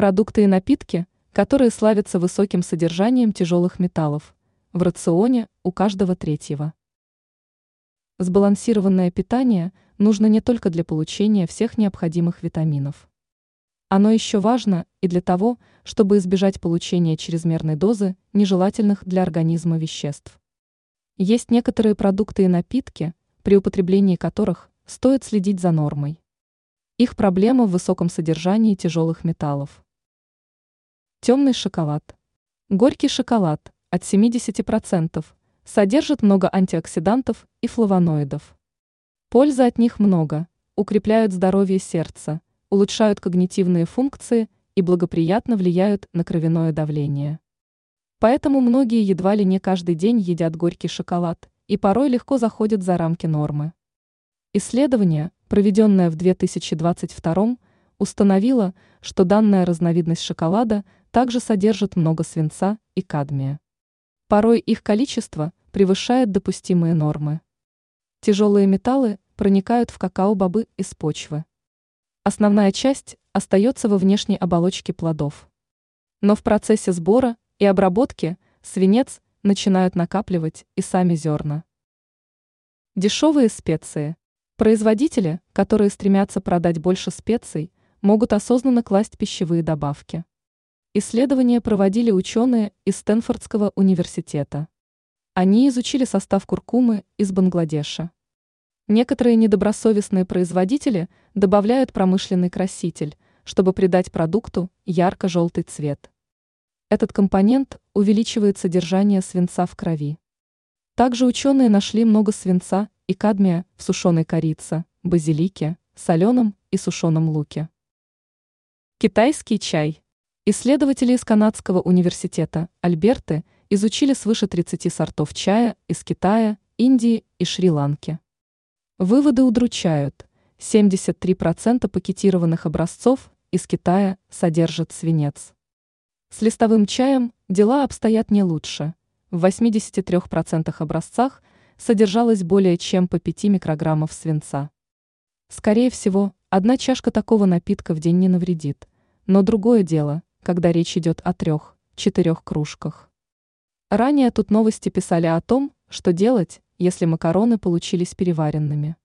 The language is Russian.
Продукты и напитки, которые славятся высоким содержанием тяжелых металлов. В рационе у каждого третьего. Сбалансированное питание нужно не только для получения всех необходимых витаминов. Оно еще важно и для того, чтобы избежать получения чрезмерной дозы нежелательных для организма веществ. Есть некоторые продукты и напитки, при употреблении которых стоит следить за нормой. Их проблема в высоком содержании тяжелых металлов. Темный шоколад. Горький шоколад от 70% содержит много антиоксидантов и флавоноидов. Пользы от них много, укрепляют здоровье сердца, улучшают когнитивные функции и благоприятно влияют на кровяное давление. Поэтому многие едва ли не каждый день едят горький шоколад и порой легко заходят за рамки нормы. Исследование, проведенное в 2022 установило, что данная разновидность шоколада также содержит много свинца и кадмия. Порой их количество превышает допустимые нормы. Тяжелые металлы проникают в какао-бобы из почвы. Основная часть остается во внешней оболочке плодов. Но в процессе сбора и обработки свинец начинают накапливать и сами зерна. Дешевые специи. Производители, которые стремятся продать больше специй, могут осознанно класть пищевые добавки. Исследования проводили ученые из Стэнфордского университета. Они изучили состав куркумы из Бангладеша. Некоторые недобросовестные производители добавляют промышленный краситель, чтобы придать продукту ярко-желтый цвет. Этот компонент увеличивает содержание свинца в крови. Также ученые нашли много свинца и кадмия в сушеной корице, базилике, соленом и сушеном луке. Китайский чай. Исследователи из Канадского университета Альберты изучили свыше 30 сортов чая из Китая, Индии и Шри-Ланки. Выводы удручают. 73% пакетированных образцов из Китая содержат свинец. С листовым чаем дела обстоят не лучше. В 83% образцах содержалось более чем по 5 микрограммов свинца. Скорее всего, одна чашка такого напитка в день не навредит. Но другое дело, когда речь идет о трех-четырех кружках. Ранее тут новости писали о том, что делать, если макароны получились переваренными.